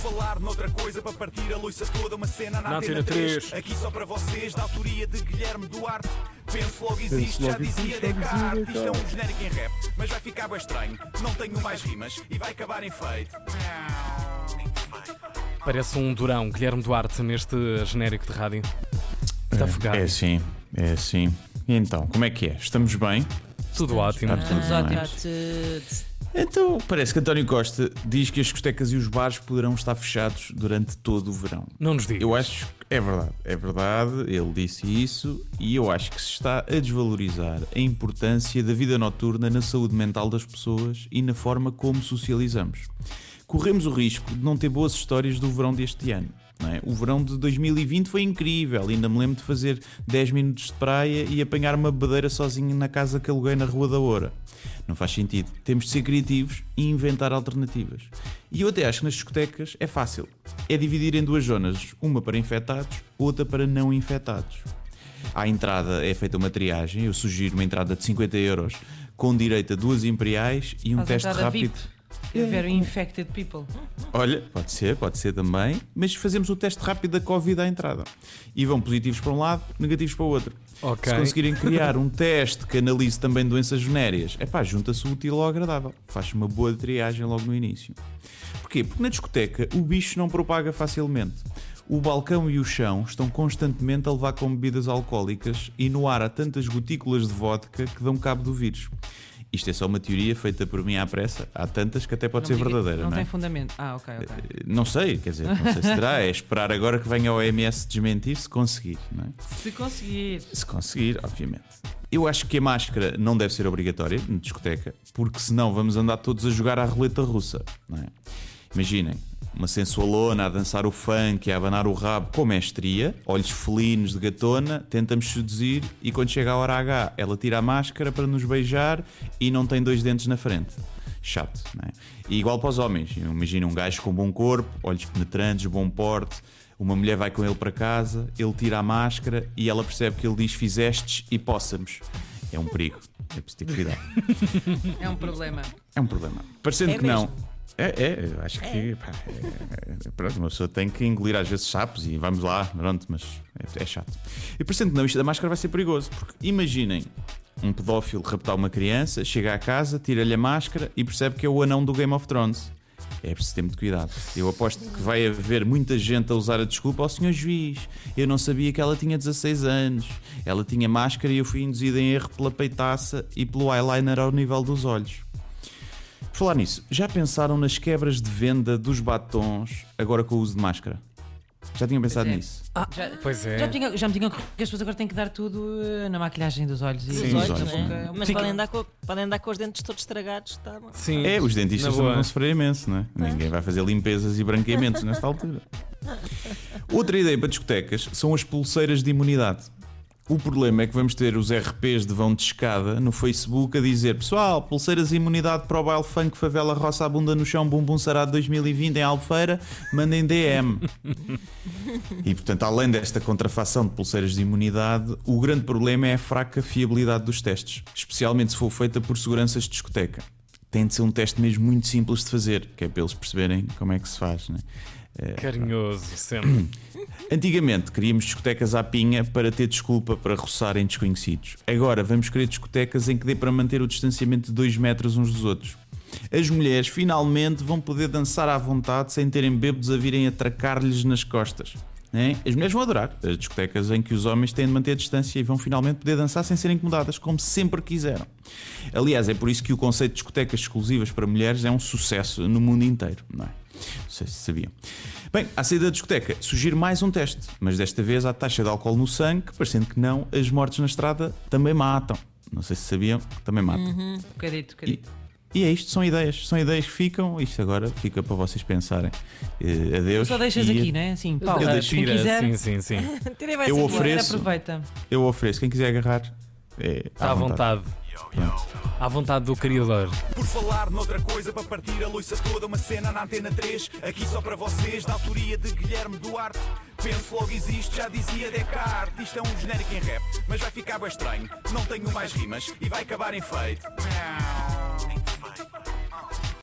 falar noutra coisa para partir a toda, uma cena na, Na Antena Antena 3. 3. Aqui só para vocês, da autoria de Guilherme Duarte. Penso logo Penso existe, já logo dizia já Descartes. Isto é um genérico em rap, mas vai ficar bem estranho. Não tenho mais rimas e vai acabar em feito. Parece um durão, Guilherme Duarte, neste genérico de rádio. Está afogado. É sim, é sim. E então, como é que é? Estamos bem? Tudo ótimo. Está tudo Então, parece que António Costa diz que as discotecas e os bares poderão estar fechados durante todo o verão. Não nos diga. Eu acho que é verdade, é verdade, ele disse isso e eu acho que se está a desvalorizar a importância da vida noturna na saúde mental das pessoas e na forma como socializamos. Corremos o risco de não ter boas histórias do verão deste ano. é? O verão de 2020 foi incrível, ainda me lembro de fazer 10 minutos de praia e apanhar uma bebedeira sozinho na casa que aluguei na Rua da Oura. Não faz sentido. Temos de ser criativos e inventar alternativas. E eu até acho que nas discotecas é fácil. É dividir em duas zonas, uma para infectados, outra para não infectados. À entrada é feita uma triagem, eu sugiro uma entrada de 50 euros com direito a duas imperiais e um Faz teste rápido. VIP. Very infected people. Olha, pode ser, pode ser também, mas fazemos o teste rápido da Covid à entrada. E vão positivos para um lado, negativos para o outro. Ok. Se conseguirem criar um teste que analise também doenças venéreas, é pá, junta-se o útil ao agradável. Faz uma boa triagem logo no início. Porquê? Porque na discoteca o bicho não propaga facilmente. O balcão e o chão estão constantemente a levar com bebidas alcoólicas e no ar há tantas gotículas de vodka que dão cabo do vírus. Isto é só uma teoria feita por mim à pressa. Há tantas que até pode ser Não diga- verdadeira, Não não é? tem fundamento. Ah, ok, ok. Não sei, quer dizer, não sei se terá. É esperar agora que venha a OMS desmentir se conseguir, não é? Se conseguir. Se conseguir, obviamente. Eu acho que a máscara não deve ser obrigatória na discoteca, porque senão vamos andar todos a jogar à roleta russa, não é? Imaginem, uma sensualona a dançar o funk e a abanar o rabo com mestria, olhos felinos de gatona, tentamos seduzir e quando chega a hora H ela tira a máscara para nos beijar e não tem dois dentes na frente. Chato, não é? E igual para os homens. Imagina um gajo com bom corpo, olhos penetrantes, bom porte, uma mulher vai com ele para casa, ele tira a máscara e ela percebe que ele diz fizestes e possamos. É um perigo. É preciso ter cuidado. É um problema. É um problema. Parecendo É que não. É, é, eu acho que pá, é- é- pronto, uma pessoa tem que engolir às vezes sapos e vamos lá, pronto, mas é, é chato. E que não, isto da máscara vai ser perigoso, porque imaginem um pedófilo raptar uma criança, chega à casa, tira-lhe a máscara e percebe que é o anão do Game of Thrones. É preciso ter muito cuidado. Eu aposto que vai haver muita gente a usar a desculpa ao senhor juiz. Eu não sabia que ela tinha 16 anos. Ela tinha máscara e eu fui induzido em erro pela peitaça e pelo eyeliner ao nível dos olhos. Falar nisso, já pensaram nas quebras de venda dos batons agora com o uso de máscara? Já tinham pensado é. nisso? Já, Pois é. já, me tinha, já me tinham que as pessoas agora têm que dar tudo eh, na maquilhagem dos olhos e Sim, dos olhos, olhos, na né? boca. Mas Fica- podem andar, com, podem andar com os dentes todos estragados. Tá. Sim. É, os dentistas também vão sofrer imenso, não é? Ninguém vai fazer limpezas e branqueamentos nesta altura. Outra ideia para discotecas são as pulseiras de imunidade. O problema é que vamos ter os RPs de vão de escada no Facebook a dizer Pessoal, pulseiras de imunidade para o baile funk favela roça a bunda no chão bumbum sarado 2020 em Albufeira, mandem DM. E portanto, além desta contrafação de pulseiras de imunidade, o grande problema é a fraca fiabilidade dos testes, especialmente se for feita por seguranças de discoteca. Tem de ser um teste mesmo muito simples de fazer, que é para eles perceberem como é que se faz. Né? Carinhoso, sempre. Antigamente queríamos discotecas à pinha para ter desculpa para roçarem desconhecidos. Agora vamos querer discotecas em que dê para manter o distanciamento de 2 metros uns dos outros. As mulheres finalmente vão poder dançar à vontade sem terem bêbados a virem atracar-lhes nas costas. Né? As mulheres vão adorar as discotecas em que os homens têm de manter a distância e vão finalmente poder dançar sem serem incomodadas, como sempre quiseram. Aliás, é por isso que o conceito de discotecas exclusivas para mulheres é um sucesso no mundo inteiro, não é? Não sei se sabiam. Bem, à saída da discoteca, sugiro mais um teste, mas desta vez à taxa de álcool no sangue, parecendo que não, as mortes na estrada também matam. Não sei se sabiam, também matam. Um bocadito, um bocadito. E é isto, são ideias, são ideias que ficam, isto agora fica para vocês pensarem. Eh, adeus. Só deixas e aqui, não é? Assim, Paulo, Eu quem deixo- Tira, quiser, sim, sim, sim. Eu quem ofereço- aproveita. Eu ofereço, quem quiser agarrar, é, Está à vontade. Pronto. À vontade do criador. Por falar noutra coisa, para partir a loiça toda, uma cena na Antena 3. Aqui só para vocês, da autoria de Guilherme Duarte. Penso logo existe, já dizia Descartes. Isto é um genérico em rap, mas vai ficar bem estranho. Não tenho mais rimas e vai acabar em feito.